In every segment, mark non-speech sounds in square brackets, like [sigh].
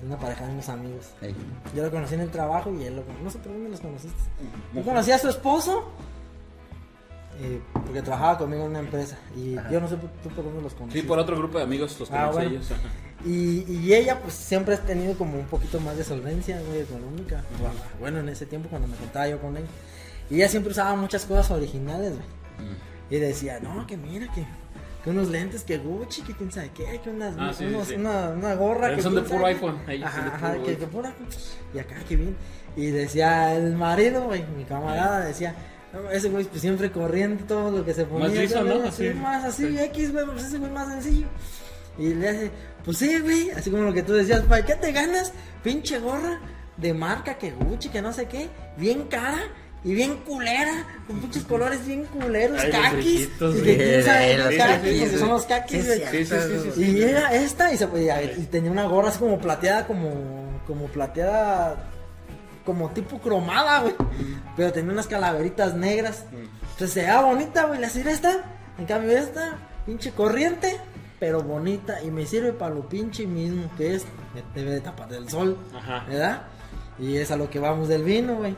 de una pareja de unos amigos. Yo lo conocí en el trabajo y él lo conocí. No sé por dónde los conociste. Yo conocí a su esposo. eh, porque trabajaba conmigo en una empresa. Y Ajá. yo no sé por- tú por dónde los conociste. Sí, por otro grupo de amigos los Ah, conocí bueno. ellos. Y, y ella, pues siempre ha tenido como un poquito más de solvencia, güey, económica. Bueno, en ese tiempo cuando me contaba yo con ella. Y ella siempre usaba muchas cosas originales, güey. Mm. Y decía, no, que mira, que unos lentes, que Gucci, que quién sabe qué, que unas, Ah, sí, unos- sí. Una, una gorra. Que son de puro sabe iPhone, ellos son de Ajá, puro ajá, que, que pura. Y acá, que bien. Y decía, el marido, güey, mi camarada, decía, ese güey pues siempre corriendo todo lo que se ponía. liso, ¿sabes? ¿no? Así, Así. más así, Sí. X, güey, pues ese güey más sencillo. Y le hace, pues sí, güey, así como lo que tú decías, ¿para qué te ganas? Pinche gorra de marca que Gucci, que no sé qué, bien cara y bien culera, con pinches colores bien culeros, Ay, caquis. y que sabe, los caquis, porque son los caquis. Y era esta y, se, y, y tenía una gorra así como plateada, como, como plateada, como tipo cromada, güey. Pero tenía unas calaveritas negras. Entonces se veía bonita, güey. La sirve esta, en cambio esta, pinche corriente, pero bonita. Y me sirve para lo pinche mismo, que es, me debe de tapar del sol, Ajá. ¿verdad? Y es a lo que vamos del vino, güey.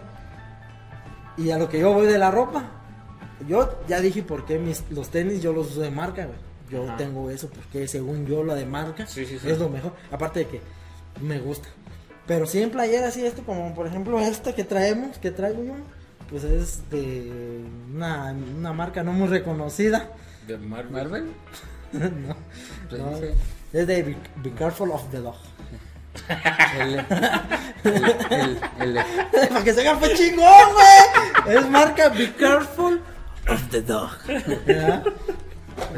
Y a lo que yo voy de la ropa. Yo ya dije por qué mis, los tenis yo los uso de marca, güey. Yo Ajá. tengo eso porque según yo la de marca Sí, sí, sí. es lo mejor. Aparte de que me gusta. Pero si en playera así esto, como por ejemplo esta que traemos, que traigo yo, pues es de una, una marca no muy reconocida. De Marvel. [laughs] No, Pues no, es de Be, Be Careful of the Dog. El, el, el, el- [laughs] Para que se haga fue chingón, güey. Es marca Be Careful of the Dog. ¿Ya?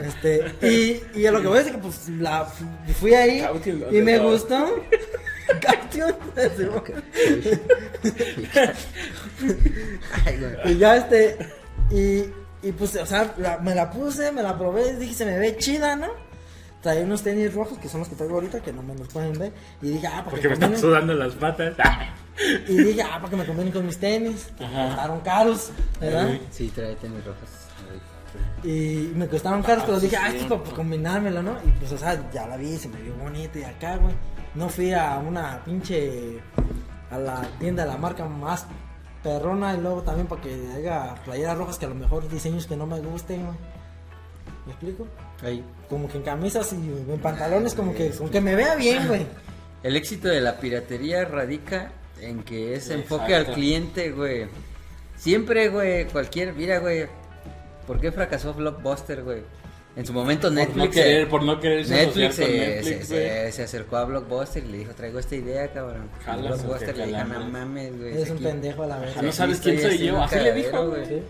Este, y, y a lo que voy a decir que pues la fui ahí Caution y me dog. gustó. [laughs] Caution. Ay, güey. y ya este, y, y pues, o sea, la- me la puse, me la probé, dije, se me ve chida, ¿no? Traía unos tenis rojos que son los que traigo ahorita, que no me los pueden ver. Y dije, ah, Porque porque me están sudando las patas. [laughs] Y dije, ah, para que me combinen con mis tenis. Que me costaron caros, ¿verdad? Sí, trae tenis rojos. Y me costaron caros, pero sí, dije, ah, esto es cierto. para combinármelo, ¿no? Y pues, o sea, ya la vi, se me vio bonita y acá, güey. No fui a una pinche. a la tienda de la marca más perrona y luego también para que haya playeras rojas que a lo mejor diseños que no me gusten, güey. ¿Me explico? Ahí. Como que en camisas y en pantalones, como que, como que me vea bien, güey. El éxito de la piratería radica en que es enfoque al cliente, güey. Siempre, güey, cualquier, mira, güey, ¿por qué fracasó Blockbuster, güey? En su momento Por Netflix, no querer, por no querer Netflix, con se, Netflix, se- güey. se- se acercó a Blockbuster y le dijo, traigo esta idea, cabrón. Jalas, Blockbuster le dijo, no mames, güey. Es un aquí- pendejo a la vez. Ah, no sabes quién soy yo, así le dijo, güey. Sí.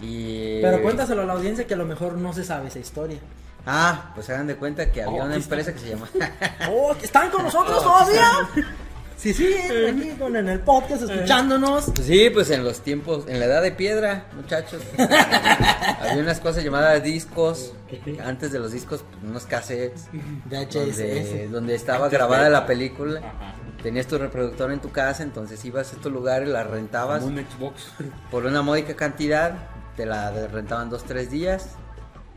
Y... Pero cuéntaselo a la audiencia que a lo mejor no se sabe esa historia. Ah, pues hagan de cuenta que había Oh, una está. empresa que se llama... [laughs] ¡Oh! ¿Están con nosotros [laughs] todavía? Sí, sí, aquí con, en el podcast escuchándonos. Pues sí, pues en los tiempos, en la edad de piedra, muchachos. [laughs] Había unas cosas llamadas discos. Antes de los discos, pues, unos cassettes. Donde, donde estaba Antes grabada de- la película. Ajá. Tenías tu reproductor en tu casa, entonces ibas a estos lugares, la rentabas Como un Xbox. por una módica cantidad. Te la rentaban dos, tres días.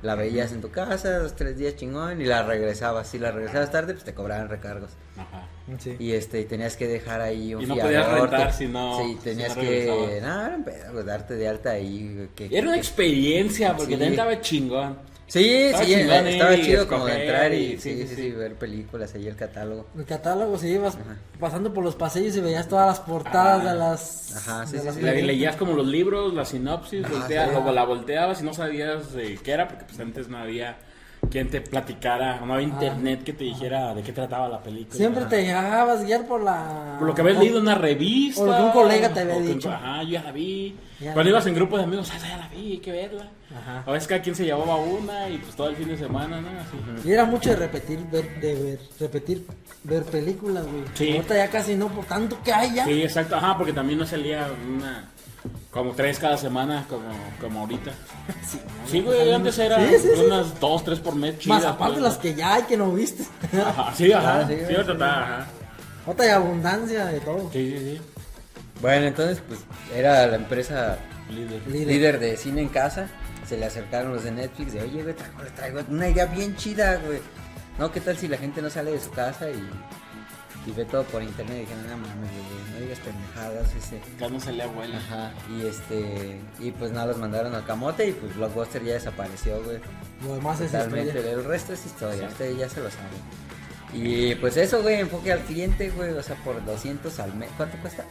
La veías en tu casa, dos, tres días chingón, y la regresabas. Si la regresabas tarde, pues te cobraban recargos. Ajá. Sí. Y este, y tenías que dejar ahí un Y no fiador, podías rentar te- si no- Sí, si tenías no que. No, era un pedo, pues, darte de alta ahí. Que, Era una que- experiencia, porque Sí. también estaba chingón. Sí, estaba sí, chingón estaba y chido como de entrar y y- sí, sí, sí, sí, sí, sí. ver películas ahí el catálogo. El catálogo, si ibas pasando por los pasillos y veías todas las portadas Ah. de las. Ajá, sí, sí, sí. Le- leías como los libros, la sinopsis, voltea- sí. luego la volteabas y no sabías de qué era, porque pues antes no había quien te platicara, no había internet que te dijera de qué trataba la película. Siempre te dejabas guiar por la. Por lo que habías leído en una revista. o lo que un colega te había que- dicho. Ajá, yo ya la vi. Ya Cuando la ibas en grupo de amigos, ah, ya la vi, hay que verla. Ajá. A veces cada quien se llevaba una y pues todo el fin de semana, ¿no? Así. Y era mucho de repetir, ver, de ver, repetir, ver películas, güey. Sí. Ahorita ya casi no, por tanto que hay ya. Sí, exacto, ajá, porque también no salía una. Como tres cada semana, como, como ahorita. [laughs] Sí, Sí, güey, antes era Sí, sí, sí. unas dos, tres por mes. Más chidas, aparte pues. las que ya hay que no viste. Ajá, sí, ajá. Ah, sí, ahorita sí. está, ajá. Ahorita hay abundancia de todo. Sí, sí, sí. Bueno, entonces, pues era la empresa Líder. Líder. líder de cine en casa. Se le acercaron los de Netflix de, oye, güey, traigo, traigo una idea bien chida, güey. No, ¿qué tal si la gente no sale de su casa y y ve todo por internet y dijeron, no mames, no digas pendejadas, ese. Ya no se le abuela. Ajá, y este, y pues nada, los mandaron al camote y pues Blockbuster ya desapareció, güey. Lo demás es Totalmente, historia. el resto es historia, Sí. ustedes ya se lo saben. Y pues eso, güey, enfoque al cliente, güey, o sea, por 200 al mes. ¿Cuánto cuesta?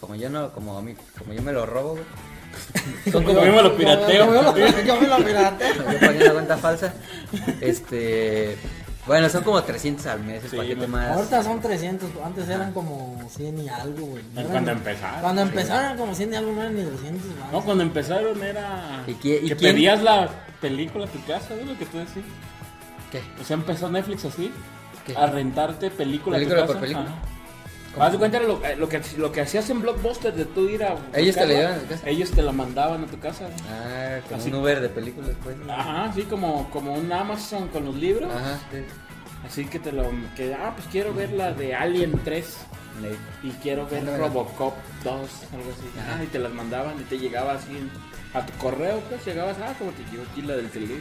Como yo no, como a mí, como yo me lo robo, güey. [laughs] Son Como yo me lo pirateo. [laughs] Yo me lo- yo me lo pirateo. Yo pagué una cuenta falsa. Este, bueno, son como 300 al mes el Sí, paquete no. más. Ahorita son 300, antes eran como 100 y algo, güey. No Cuando empezaron. Cuando empezaron eran como 100 y algo, no eran ni 200, güey. No, cuando empezaron era. ¿Y qué- y que quién? pedías la película a tu casa, ¿no? Lo que tú decías. ¿Qué? O sea, empezó Netflix así. ¿Qué? A rentarte película, a tu Película por casa. película. Ajá. Haz de cuenta lo, eh, lo que, lo que hacías en Blockbuster de tú ir a. Ellos te la llevaban a tu casa. Ellos te la mandaban a tu casa. Ah, como Así- un Uber de películas, pues. Ajá, así como, como un Amazon con los libros. Ajá, sí. Así que te lo. Que, ah, pues quiero ver la de Alien 3. Y quiero ver. Robocop 2, algo así. Ajá. Ah, y te las mandaban y te llegaba así a tu correo, pues llegabas, ah, como te llegó aquí la del teléfono.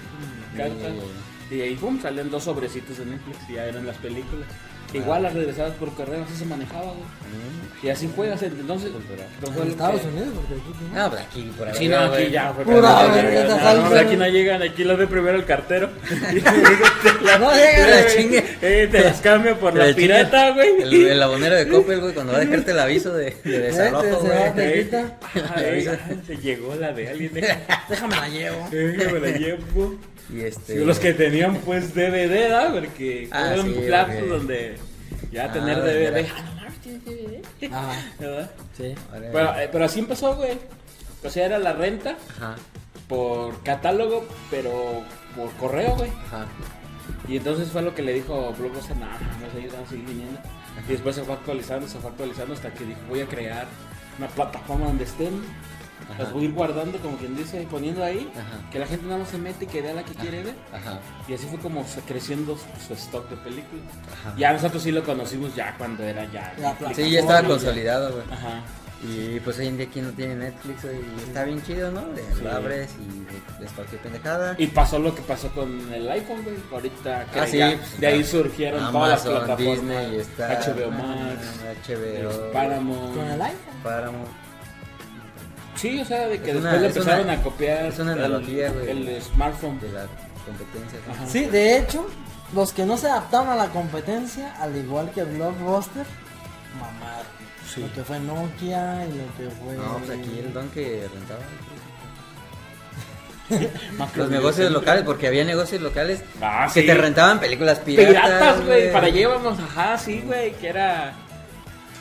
Y ahí, pum, salían dos sobrecitos de Netflix y ya eran las películas. Igual las regresabas por correo, así se manejaba, güey. Mm. Y así fue, hace- entonces. Entonces En Estados que- Unidos, porque aquí no. No, pues aquí, por ahí. Sí, no, aquí güey. ya fue. Pura verga, aquí no llegan, aquí las ve primero el cartero. [laughs] [laughs] No llega la chingue. eh, te las cambia por la pirata, güey. El, el abonero de Coppel, güey, cuando va a dejarte el aviso de, de desalojo, Vete, se va, güey. te [laughs] llegó la de alguien. Déjame la llevo. Eh, me la llevo. Y este. Sí, los que tenían pues DVD, ¿no? Porque Ah, fueron sí, lapsos donde ya Ah, tener DVD. Ah, no mames, tienes DVD. Ajá, ¿Verdad? sí. Pero, eh, pero así empezó, güey. O sea, era la renta Ajá, por catálogo, pero por correo, güey. ajá. Y entonces fue lo que le dijo Blockbuster, no, no, van a seguir viniendo. Y después se fue actualizando, se fue actualizando hasta que dijo, voy a crear una plataforma donde estén. Ajá. Las voy a ir guardando, como quien dice, poniendo ahí. Ajá. Que la gente nada más se mete y que vea la que quiere ver. Ajá. Y así fue como creciendo su, stock de películas. Ajá. Ya nosotros sí lo conocimos ya cuando era ya. Sí, ya estaba consolidado, güey. Ajá. Y pues hoy en día aquí no tiene Netflix. Y está bien chido, ¿no? Le- Sí. Lo abres y ves cualquier pendejada. Y pasó lo que pasó con el iPhone, güey. Ahorita que Ah, sí, pues, de ahí surgieron todas Amazon, las plataformas. Disney, está HBO Max, HBO, Paramount. Con el iPhone. Paramount. Sí, o sea, de que Es después una- empezaron una- a copiar es una el- analogía, güey. el, smartphone. de la competencia. Sí, de hecho, los que no se adaptaron a la competencia, al igual que Blockbuster, mamá. Sí. Lo que fue Nokia y lo que fue. No, pues aquí el don que rentaba. [laughs] Los negocios locales, porque había negocios locales Ah, que sí. te rentaban películas piratas. Piratas, güey. Para allá íbamos, ajá, sí, güey. Que era.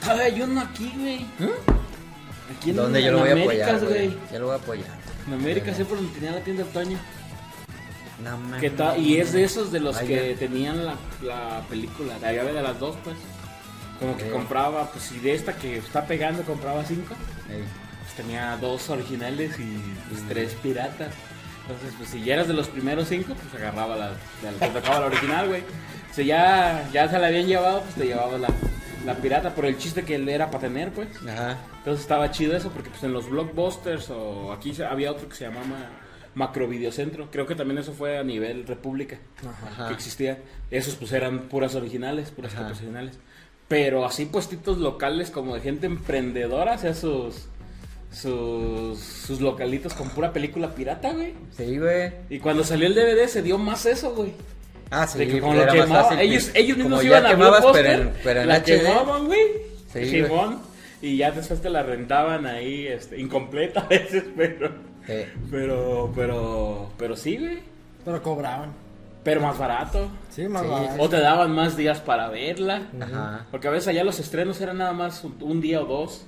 Todavía hay uno aquí, güey. Aquí en, Donde yo en lo voy a apoyar, güey. Yo lo voy a apoyar. En América siempre donde tenía la tienda de Toño. No mames. Que ta- y es de esos de los que tenían la, la película, la llave de las dos, pues. Como que compraba, pues si de esta que está pegando compraba cinco, pues tenía dos originales y pues, Mm. tres piratas. Entonces, pues si ya eras de los primeros cinco, pues agarraba la, la, te tocaba la original, güey. Si ya, ya se la habían llevado, pues te llevaba la, la pirata por el chiste que él era para tener, pues. Ajá. Entonces estaba chido eso porque pues en los blockbusters o aquí había otro que se llamaba Macro Videocentro. Creo que también eso fue a nivel república Ajá. que existía. Esos pues eran puras originales, puras copias originales. Pero así puestitos locales como de gente emprendedora, o sea, sus sus, sus localitos con pura película pirata, güey. Sí, güey. Y cuando salió el DVD se dio más eso, güey. Ah, sí, de que como lo era más quemaba, fácil. ellos, ellos mismos Como iban ya a quemabas, pero en, pero en la HD. quemaban, güey. Sí, Simón, y ya después te la rentaban ahí, este, incompleta a veces, [laughs] pero, Eh, pero, pero, pero sí, güey. Pero cobraban. Pero más barato. Sí, más Sí, barato. O te daban más días para verla. Ajá. Porque a veces allá los estrenos eran nada más un, un día o dos.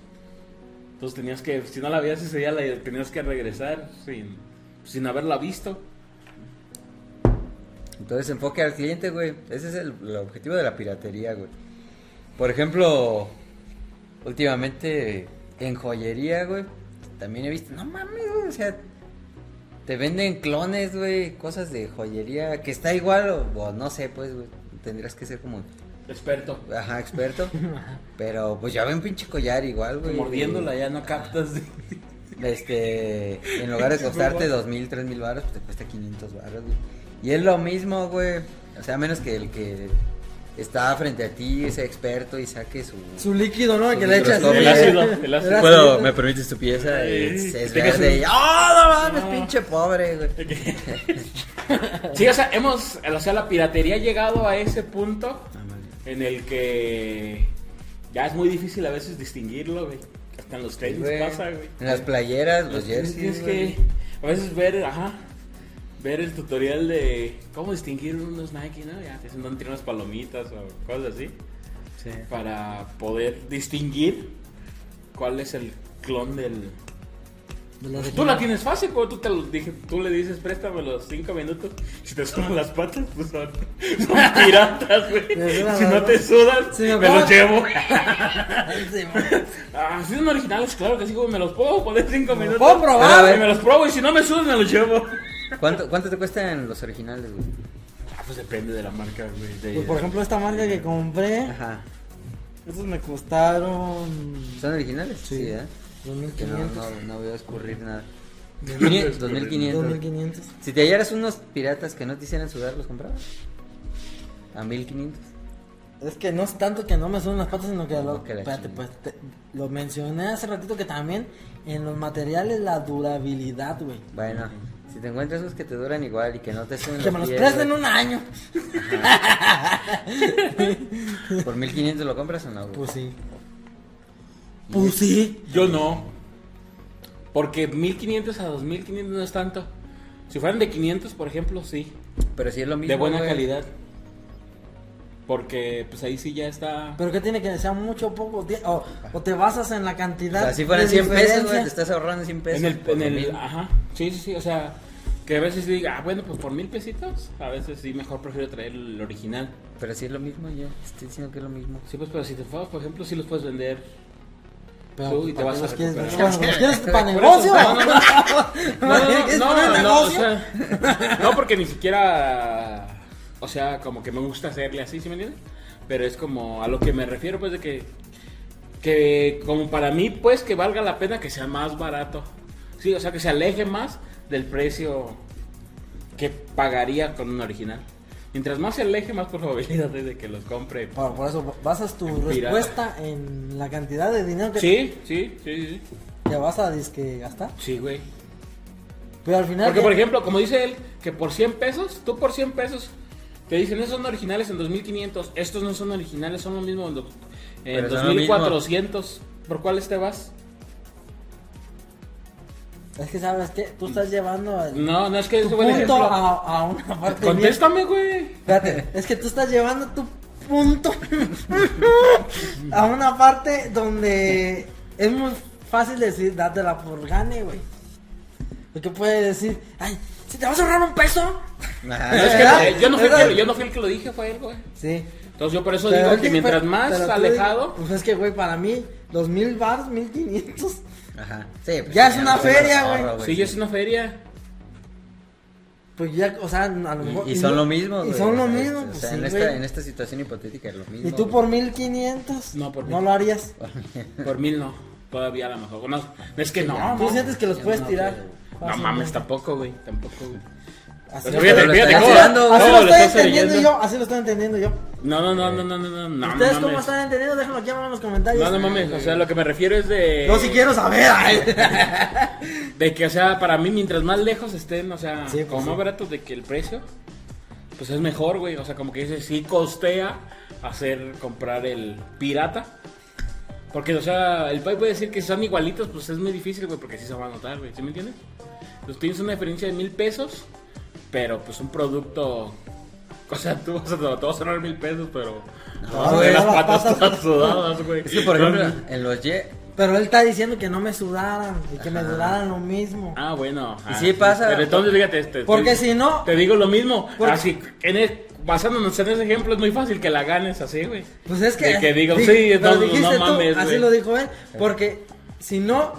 Entonces tenías que, si no la veías ese día, la tenías que regresar sin, sin haberla visto. Entonces enfoque al cliente, güey. Ese es el, el objetivo de la piratería, güey. Por ejemplo, últimamente en joyería, güey, también he visto, no mames, güey, o sea, te venden clones, güey, cosas de joyería que está igual o, o no sé, pues, güey, tendrías que ser como, Experto. ajá, experto. [laughs] pero pues ya ve un pinche collar igual, güey. Mordiéndola ya no captas. Este, en lugar de [laughs] costarte dos mil, tres mil baros, pues te cuesta 500 baros, güey. Y es lo mismo, güey. O sea, menos que el que está frente a ti ese experto y saque su... Su líquido, ¿no? Su que le echas. microscopio. El ácido, el ácido. Era ¿Puedo, así, me permites tu pieza? Es, es verde un-. ¡Oh, no mames, pinche pobre, güey! [laughs] Sí, o sea, hemos, o sea, la piratería ha llegado a ese punto en el que ya es muy difícil a veces distinguirlo, güey. Hasta en los tenis pasa, güey. En las playeras, los Tienes jerseys, que güey. a veces ver, ajá, ver el tutorial de cómo distinguir unos Nike, ¿no? Ya te dicen unas palomitas o cosas así. Sí. Para poder distinguir cuál es el clon del... De los Tú la tienes fácil, como tú te lo dije, tú le dices, préstame los cinco minutos. Si te sudan las patas, pues son, son [laughs] piratas, güey. Si no te sudan, Si me me, los llevo. [laughs] Sí. Ah, si son originales, claro que sí, güey, me los puedo poner cinco Me minutos. los puedo probar. Y me los pruebo y si no me sudan, me los llevo. ¿Cuánto, ¿Cuánto te cuestan los originales, güey? Ah, pues depende de la marca, güey. de- Pues, por ejemplo, esta marca que compré, Ajá. esos me costaron ¿Son originales? Sí. ¿eh? Que no, 2500. no, no voy a escurrir nada. No 2500. 2500. Si te hallaras unos piratas que no te hicieran sudar, ¿los comprabas? A 1500. Es que no es tanto que no me suben las patas, sino que lo, Oh, que espérate, pues, te- lo mencioné hace ratito que también en los materiales la durabilidad, güey. Bueno, si te encuentras esos que te duran igual y que no te suben Que me los presten un año. ¿Por 1500 lo compras o no, güey? Pues sí. Pues sí. Yo no. Porque 1500 a 2500 no es tanto. Si fueran de 500, por ejemplo, sí. Pero si es lo mismo. De buena güey. calidad. Porque pues ahí sí ya está. Pero que tiene que ser mucho o poco. O, o te basas en la O cantidad. sea, si fueran de 100 pesos, güey, diferencia. te estás ahorrando 100 pesos. En el, en el, ajá, sí, sí, sí, o sea, que a veces diga, ah, bueno, pues por mil pesitos, a veces sí, mejor prefiero traer el original. Pero si es lo mismo, yo estoy diciendo que es lo mismo. Sí, pues, pero si te enfocas, por ejemplo, sí los puedes vender. Pero, Tú y te ¿para vas a quieres- ¿los quieres para [laughs] negocio? no, no, No, [laughs] ¿Quieres no, poner no, no, o sea, no, porque ni siquiera, o sea, como que me gusta hacerle así, ¿sí me entiendes? Pero es como a lo que me refiero, pues, de que, que como para mí, pues, que valga la pena que sea más barato. Sí, o sea, que se aleje más del precio que pagaría con un original. Mientras más se aleje, más probabilidad de que los compre. Por, por eso basas tu respuesta en la cantidad de dinero que Sí, sí, sí, sí. te vas a disque gastar. Sí, güey. Pero al final. Porque, por ejemplo, como dice él, que por 100 pesos, tú por 100 pesos, te dicen, esos son originales en 2500, estos no son originales, son lo mismo en, do- en Pero son lo mismo. 2400. ¿Por cuáles te vas? Es que sabes que tú estás llevando el No, no es que es tu buen punto ejemplo. a, a una parte. Contéstame, güey. Espérate, es que tú estás llevando tu punto a una parte donde es muy fácil decir, dátela por gane, güey. Porque puede decir, ay, si te vas a ahorrar un peso. No, es eh, yo, no fui el que, yo no fui el que lo dije, fue él, güey. Sí. Entonces yo por eso Pero digo es que mientras más pero alejado, Pues es que, güey, para mí, dos mil bars, mil quinientos. Ajá. Sí, pues, Ya es sí, una no, feria, güey. sí, ya es una feria. Pues ya, o sea, a lo mejor. Y, y son lo mismo, Y güey. son lo O sea, mismo, O pues sea, sí, en, esta, en esta situación hipotética es lo mismo. Y tú por mil quinientos. No, por No mil. lo harías. Por mil no. Todavía a lo mejor. No, es que no. Tú no. sientes que los puedes no tirar. No mames, tampoco, güey. Tampoco, güey. Así O lo sea, estoy- fíjate, fíjate así lo entendiendo yo. Así lo estoy entendiendo yo. No, no, no, no, no, no, no, no. ¿Ustedes no cómo están entendiendo? Déjenlo aquí abajo en los comentarios. No, no mames, o sea, lo que me refiero es de... Yo sí quiero saber. ay. [laughs] De que, o sea, para mí, mientras más lejos estén, o sea, Sí, pues como sí. más baratos de que el precio, pues es mejor, güey. O sea, como que dice, sí costea hacer, comprar el pirata. Porque, o sea, el país puede decir que si son igualitos, pues es muy difícil, güey, porque sí se va a notar, güey. ¿Sí me entiendes? Entonces tienes una diferencia de mil pesos, pero pues un producto... O sea, tú vas a, te vas a mil pesos, pero... No, güey, las patas patas. todas sudadas, güey. Es que, por ejemplo, en los Y. Pero él está diciendo que no me sudaran y que me Ajá. duraran lo mismo. Ah, bueno. Y ah, sí pasa- Pero entonces, fíjate, este, Porque te- si no, Te digo lo mismo. Porque- Así, en el- basándonos en ese ejemplo, es muy fácil que la ganes así, güey. pues es que. De que digo, di- sí, no, no tú, mames, Así güey. lo dijo él. Porque si no,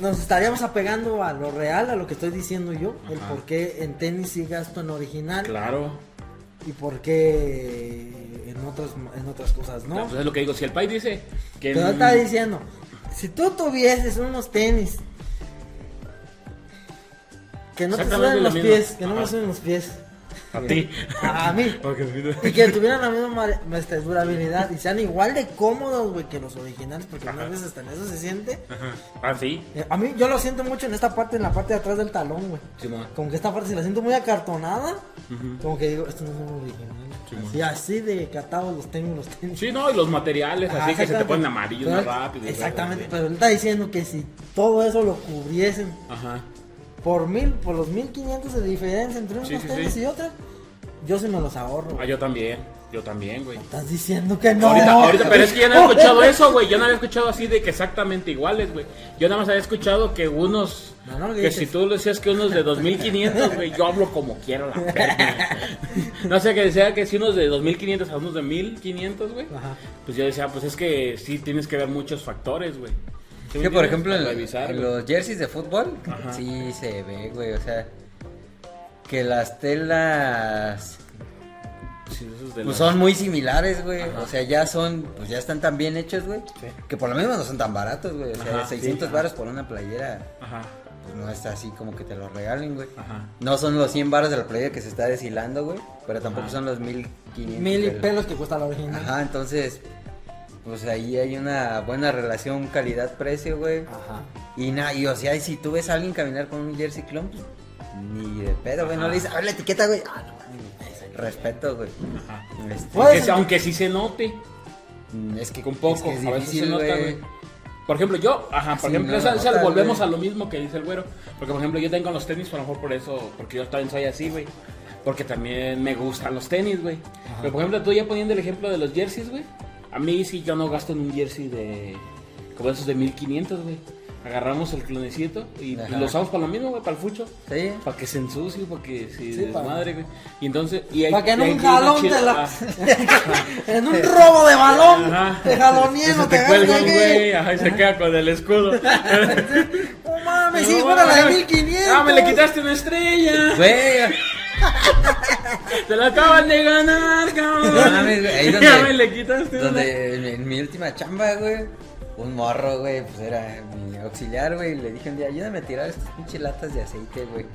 nos estaríamos apegando a lo real, a lo que estoy diciendo yo. El por qué en tenis sí gasto en original Claro. y por qué en otras, en otras cosas no. No, pues es lo que digo. Si el país dice que. Pero él está diciendo, si tú tuvieses unos tenis que no te suben lo los pies, que no me suben los pies, A ti. A mí. Y que tuvieran la misma este, durabilidad y sean igual de cómodos, güey, que los originales, porque Ajá. unas veces hasta en eso se siente. Ajá. Ah, sí. Eh, A mí, yo lo siento mucho en esta parte, en la parte de atrás del talón, güey. Como que esta parte se la siento muy acartonada. Como que digo, estos no son originales. Simón. y así de catados los tengo, los tengo. Sí, no, y los materiales así que se te ponen amarillos más rápido. Exactamente, pero él está diciendo que si todo eso lo cubriesen. Ajá. Por mil, por los 1500 de diferencia entre unos Sí, sí, tenis sí. y otros, yo sí me los ahorro. Ah, yo también. Yo también, güey. Estás diciendo que no. Ahorita, ahorita, pero es que yo no había [laughs] escuchado eso, güey. Yo no había escuchado así de que exactamente iguales, güey. Yo nada más había escuchado que unos. No, no, que dices- si tú decías que unos de 2500, güey, yo hablo como quiero la verga. [laughs] No sé, que decía que si unos de 2500 a unos de 1500, güey. Ajá. Pues yo decía, pues es que sí tienes que ver muchos factores, güey. ¿Sí me Que por ejemplo en, revisar, los jerseys de fútbol Ajá. sí se ve, güey, o sea, que las telas Sí, esos de pues son muy similares, güey, Ajá. o sea, ya son, pues ya están tan bien hechos, güey, Sí. que por lo mismo no son tan baratos, güey, o sea, Ajá, sí, 600 ajá. varos por una playera, Ajá, pues no está así como que te lo regalen, güey. ajá. No son los 100 varos de la playera que se está deshilando, güey, pero tampoco Ajá. son los 1500. Mil y pelos que cuesta la original. Ajá, entonces, pues ahí hay una buena relación calidad-precio, güey. Ajá. Y nada, y o sea, y si tú ves a alguien caminar con un jersey clon, pues, ni de pedo, güey, no le dices, a ver la etiqueta, güey. Ah, no respeto, güey. Ajá. Este, Pues, Aunque, sí- aunque sí se note. mm, es que Con poco, es que es a veces se nota, güey. Por ejemplo, yo, ajá, por Sí, ejemplo, no, esa- no, esa- tal, volvemos a lo mismo que dice el güero. Porque, por ejemplo, yo tengo los tenis, a lo mejor por eso, porque yo también soy así, güey. Porque también me gustan los tenis, güey. Pero, por ejemplo, tú ya poniendo el ejemplo de los jerseys, güey. A mí sí, yo no gasto en un jersey de. como esos de 1500, güey. Agarramos el clonecito y, Ajá. lo usamos para lo mismo, güey, para el fucho. Sí. Para que se ensucie, para que se Sí, desmadre, güey. Y entonces. Y hay- Para que en un jalón te la. ah, [laughs] en un robo de balón. Ajá. O te te cuelga de güey, ajá, y se queda con el escudo. [laughs] No mames, sí, fuera la de mames. 1500. Ah, me le quitaste una estrella. Güey, [laughs] Te la acaban de ganar, cabrón. No mames, güey, ahí Ya donde- me le quitaste una. donde en, en mi última chamba, güey, un morro, güey, pues era mi auxiliar, güey, le dije un día, ayúdame a tirar estas pinches latas de aceite, güey.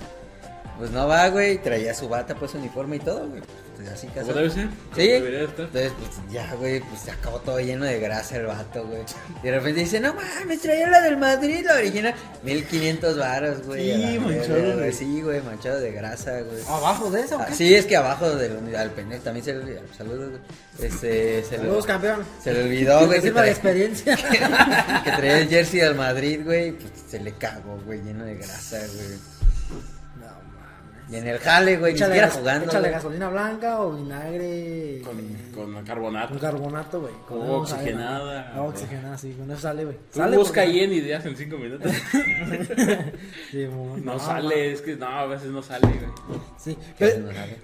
Pues no va, güey, traía su bata, pues uniforme y todo, güey. Pues así ¿Cómo casual. debe ser? Sí. Entonces, pues ya, güey, pues se acabó todo lleno de grasa el vato, güey. Y de repente dice, no mames, traía la del Madrid, la original. 1500 varos, güey. Sí, manchado güey. Sí, güey, manchado de grasa, güey. ¿Abajo de eso o Ah, qué? sí, es que abajo del al pendejo también se le olvidó. Saludos, güey. Este, se le, Saludos, campeón. se le olvidó, güey, que, traía- experiencia. [laughs] que traía el jersey al Madrid, güey. Pues se le cagó, güey, lleno de grasa, güey. No. Y en el jale, güey, ni Échale, siquiera jugando. échale güey. gasolina blanca o vinagre. Con, con Con carbonato. carbonato, güey. Con sale, oxigenada. ¿no? Agua oxigenada, sí, con eso sale, güey. Tú Sale busca porque- ahí en ideas en 5 minutos. [laughs] Sí, mo- No sale, es que no, a veces no sale, güey. Sí, pero- no sabe.